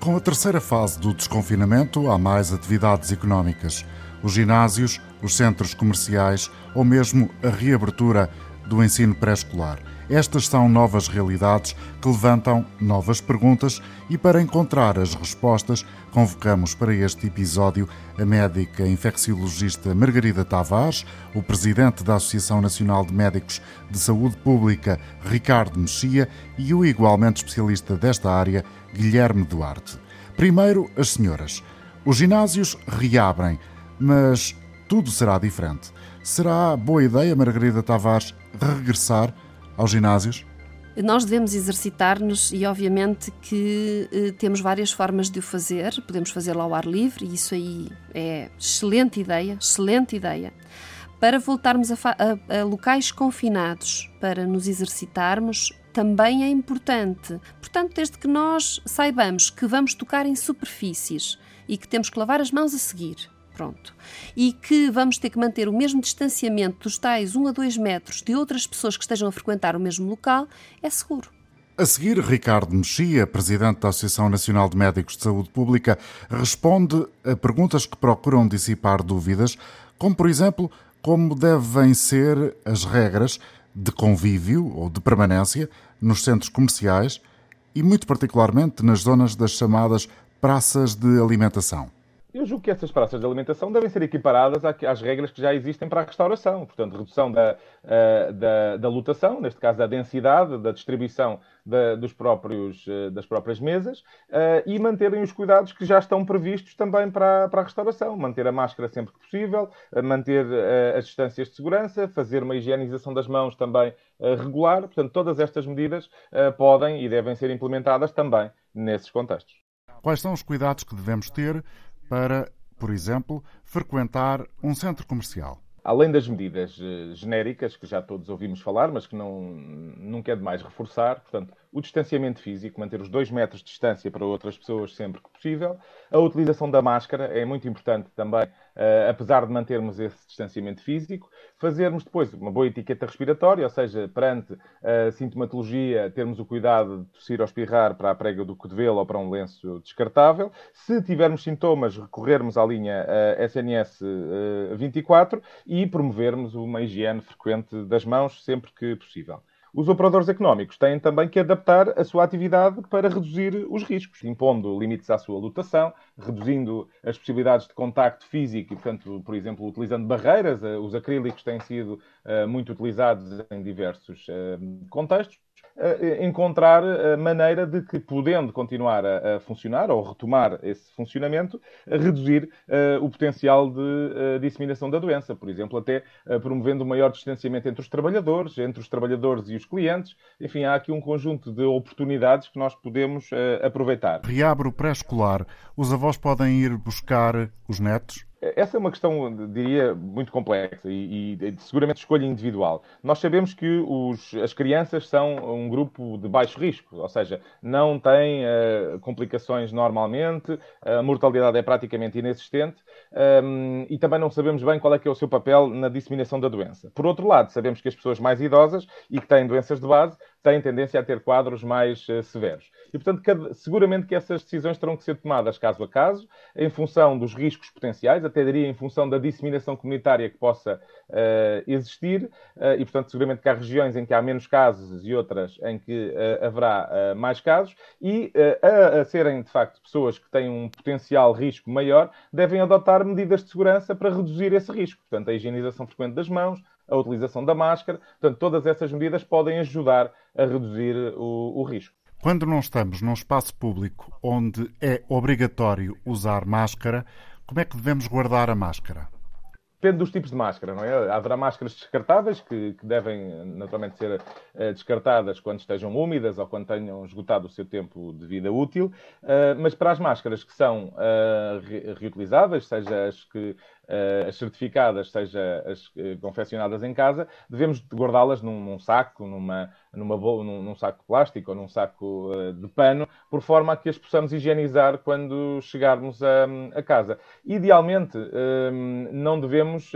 Com a terceira fase do desconfinamento, há mais atividades económicas. Os ginásios, os centros comerciais ou mesmo a reabertura do ensino pré-escolar. Estas são novas realidades que levantam novas perguntas e, para encontrar as respostas, convocamos para este episódio a médica infecciologista Margarida Tavares, o presidente da Associação Nacional de Médicos de Saúde Pública, Ricardo Mexia, e o igualmente especialista desta área, Guilherme Duarte. Primeiro, as senhoras. Os ginásios reabrem, mas tudo será diferente. Será boa ideia, Margarida Tavares, regressar aos ginásios? Nós devemos exercitar-nos e, obviamente, que eh, temos várias formas de o fazer. Podemos fazê-lo ao ar livre, e isso aí é excelente ideia, excelente ideia. Para voltarmos a, a, a locais confinados, para nos exercitarmos, também é importante. Portanto, desde que nós saibamos que vamos tocar em superfícies e que temos que lavar as mãos a seguir, pronto. E que vamos ter que manter o mesmo distanciamento dos tais 1 a 2 metros de outras pessoas que estejam a frequentar o mesmo local, é seguro. A seguir, Ricardo Mexia, presidente da Associação Nacional de Médicos de Saúde Pública, responde a perguntas que procuram dissipar dúvidas, como, por exemplo, como devem ser as regras de convívio ou de permanência nos centros comerciais e, muito particularmente, nas zonas das chamadas praças de alimentação. Eu julgo que essas praças de alimentação devem ser equiparadas às regras que já existem para a restauração. Portanto, redução da, eh, da, da lotação, neste caso da densidade, da distribuição da, dos próprios, eh, das próprias mesas, eh, e manterem os cuidados que já estão previstos também para, para a restauração. Manter a máscara sempre que possível, manter as distâncias de segurança, fazer uma higienização das mãos também regular. Portanto, todas estas medidas podem e devem ser implementadas também nesses contextos. Quais são os cuidados que devemos ter para, por exemplo, frequentar um centro comercial. Além das medidas uh, genéricas, que já todos ouvimos falar, mas que não, nunca é demais reforçar, portanto, o distanciamento físico, manter os dois metros de distância para outras pessoas sempre que possível, a utilização da máscara é muito importante também, uh, apesar de mantermos esse distanciamento físico, fazermos depois uma boa etiqueta respiratória, ou seja, perante a sintomatologia, termos o cuidado de tossir ou espirrar para a prega do cotovelo ou para um lenço descartável. Se tivermos sintomas, recorrermos à linha uh, SNS uh, 24 e promovermos uma higiene frequente das mãos sempre que possível. Os operadores económicos têm também que adaptar a sua atividade para reduzir os riscos, impondo limites à sua lotação, reduzindo as possibilidades de contacto físico e, portanto, por exemplo, utilizando barreiras. Eh, os acrílicos têm sido uh, muito utilizados em diversos uh, contextos encontrar a maneira de que, podendo continuar a, a, funcionar ou retomar esse funcionamento, reduzir uh, o potencial de uh, disseminação da doença. Por exemplo, até uh, promovendo um maior distanciamento entre os trabalhadores, entre os trabalhadores e os clientes. Enfim, há aqui um conjunto de oportunidades que nós podemos aproveitar. Reabre o pré-escolar. Os avós podem ir buscar os netos? Essa é uma questão, diria, muito complexa e, e seguramente escolha individual. Nós sabemos que os, as crianças são um grupo de baixo risco, ou seja, não têm uh, complicações normalmente, a mortalidade é praticamente inexistente um, e também não sabemos bem qual é que é o seu papel na disseminação da doença. Por outro lado, sabemos que as pessoas mais idosas e que têm doenças de base têm tendência a ter quadros mais uh, severos. E, portanto, cada, seguramente que essas decisões terão que ser tomadas caso a caso, em função dos riscos potenciais, até diria em função da disseminação comunitária que possa uh, existir, uh, e, portanto, seguramente que há regiões em que há menos casos e outras em que haverá mais casos, e a, a serem, de facto, pessoas que têm um potencial risco maior, devem adotar medidas de segurança para reduzir esse risco. Portanto, a higienização frequente das mãos, a utilização da máscara. Portanto, todas essas medidas podem ajudar a reduzir o, o risco. Quando não estamos num espaço público onde é obrigatório usar máscara, como é que devemos guardar a máscara? Depende dos tipos de máscara, não é? Haverá máscaras descartáveis que, que devem naturalmente ser uh, descartadas quando estejam úmidas ou quando tenham esgotado o seu tempo de vida útil, uh, mas para as máscaras que são uh, re reutilizáveis, seja as que as certificadas, seja as confeccionadas em casa, devemos guardá-las num, num, saco, numa, numa num, num, saco de plástico ou num saco de pano, por forma a que as possamos higienizar quando chegarmos a, a casa. Idealmente, não devemos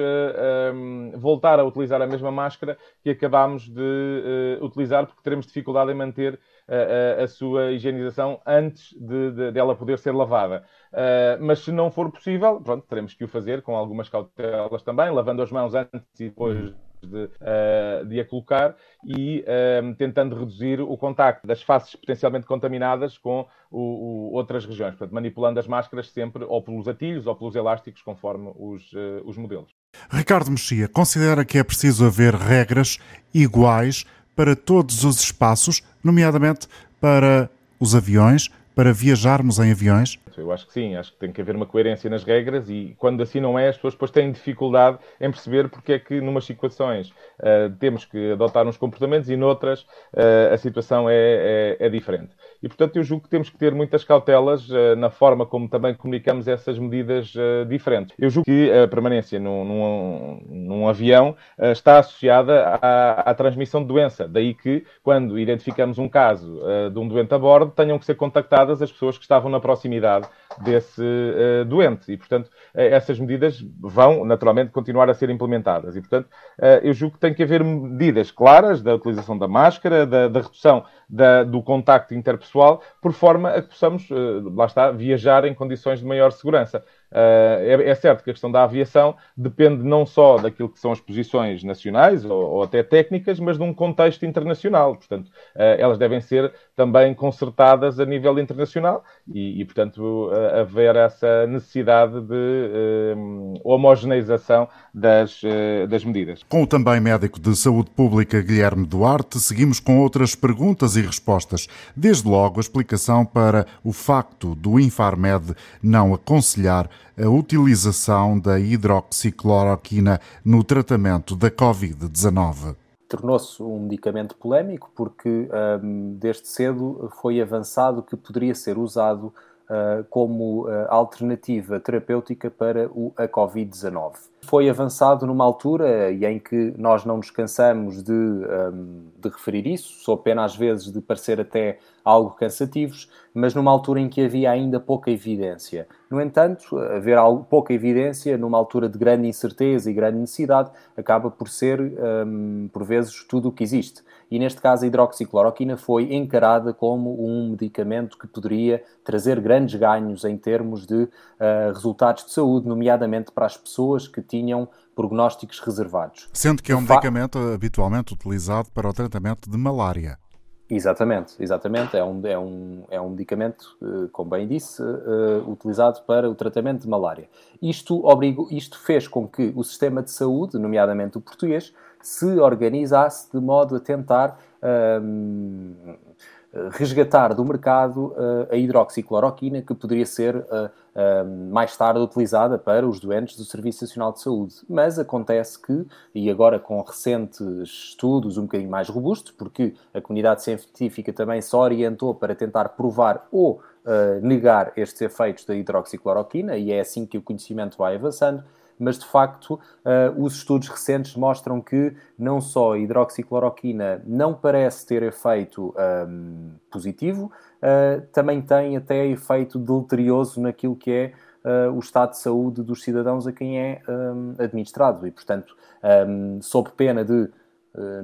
voltar a utilizar a mesma máscara que acabámos de utilizar, porque teremos dificuldade em manter a, a, sua higienização antes de, de, dela poder ser lavada. Uh, mas se não for possível, pronto, teremos que o fazer com algumas cautelas também, lavando as mãos antes e depois de, uh, de a colocar e uh, tentando reduzir o contacto das faces potencialmente contaminadas com o, o, outras regiões. Portanto, manipulando as máscaras sempre ou pelos atilhos ou pelos elásticos, conforme os, os modelos. Ricardo Mexia considera que é preciso haver regras iguais para todos os espaços, nomeadamente para os aviões, para viajarmos em aviões? Eu acho que sim, acho que tem que haver uma coerência nas regras e quando assim não é, as pessoas depois têm dificuldade em perceber porque é que numas situações uh, temos que adotar uns comportamentos e noutras uh, a situação é, é, é, diferente. E portanto eu julgo que temos que ter muitas cautelas uh, na forma como também comunicamos essas medidas diferentes. Eu julgo que a permanência num, num, num avião está associada à, à, transmissão de doença. Daí que quando identificamos um caso de um doente a bordo, tenham que ser contactadas as pessoas que estavam na proximidade desse uh, doente. E, portanto, uh, essas medidas vão, naturalmente, continuar a ser implementadas. E, portanto, uh, eu julgo que tem que haver medidas claras da utilização da máscara, da, da redução da, do contacto interpessoal, por forma a que possamos, lá está, viajar em condições de maior segurança. É, é, certo que a questão da aviação depende não só daquilo que são as posições nacionais ou, ou até técnicas, mas de um contexto internacional. Portanto, elas devem ser também consertadas a nível internacional e, e portanto, haver essa necessidade de homogeneização das, das medidas. Com o também médico de saúde pública Guilherme Duarte, seguimos com outras perguntas e respostas. Desde logo, a explicação para o facto do Infarmed não aconselhar a utilização da hidroxicloroquina no tratamento da Covid-19 tornou-se um medicamento polémico porque um, desde cedo foi avançado que poderia ser usado uh, como uh, alternativa terapêutica para o, a Covid-19. Foi avançado numa altura e em que nós não nos cansamos de, um, de referir isso, sou pena às vezes de parecer até algo cansativos, mas numa altura em que havia ainda pouca evidência. No entanto, haver algo, pouca evidência numa altura de grande incerteza e grande necessidade acaba por ser, um, por vezes, tudo o que existe. E neste caso, a hidroxicloroquina foi encarada como um medicamento que poderia trazer grandes ganhos em termos de uh, resultados de saúde, nomeadamente para as pessoas que tinham prognósticos reservados. Sendo que é um medicamento habitualmente utilizado para o tratamento de malária. Exatamente, exatamente. É um, é um, é um medicamento, eh, como bem disse, uh, utilizado para o tratamento de malária. Isto, obrigo, isto fez com que o sistema de saúde, nomeadamente o português, se organizasse de modo a tentar um, resgatar do mercado uh, a hidroxicloroquina, que poderia ser uh, uh, mais tarde utilizada para os doentes do Serviço Nacional de Saúde. Mas acontece que, e agora com recentes estudos um bocadinho mais robustos, porque a comunidade científica também se orientou para tentar provar ou negar estes efeitos da hidroxicloroquina, e é assim que o conhecimento vai avançando, mas de facto uh, os estudos recentes mostram que não só a hidroxicloroquina não parece ter efeito um, positivo, uh, também tem até efeito deleterioso naquilo que é uh, o estado de saúde dos cidadãos a quem é um, administrado. E, portanto, um, sob pena de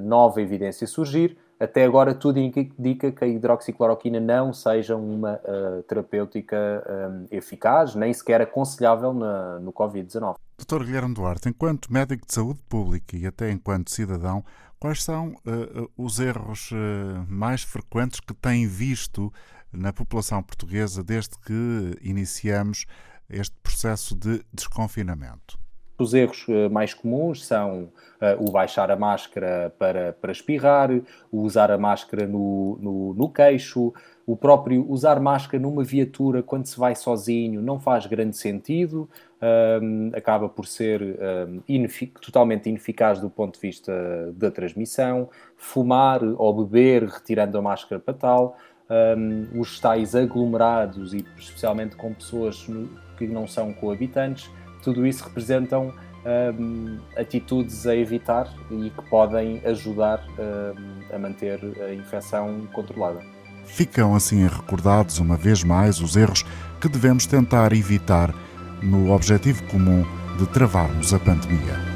nova evidência surgir, até agora tudo indica que a hidroxicloroquina não seja uma uh, terapêutica um, eficaz, nem sequer aconselhável na, no Covid-19. Dr. Guilherme Duarte, enquanto médico de saúde pública e até enquanto cidadão, quais são uh, os erros uh, mais frequentes que tem visto na população portuguesa desde que iniciamos este processo de desconfinamento? Os erros mais comuns são uh, o baixar a máscara para, para espirrar, o usar a máscara no, no, no queixo, o próprio usar máscara numa viatura quando se vai sozinho não faz grande sentido, um, acaba por ser um, inefic totalmente ineficaz do ponto de vista da transmissão, fumar ou beber retirando a máscara para tal, um, os tais aglomerados e especialmente com pessoas que não são coabitantes, tudo isso representam um, atitudes a evitar e que podem ajudar um, a manter a infecção controlada. Ficam assim recordados uma vez mais os erros que devemos tentar evitar no objetivo comum de travarmos a pandemia.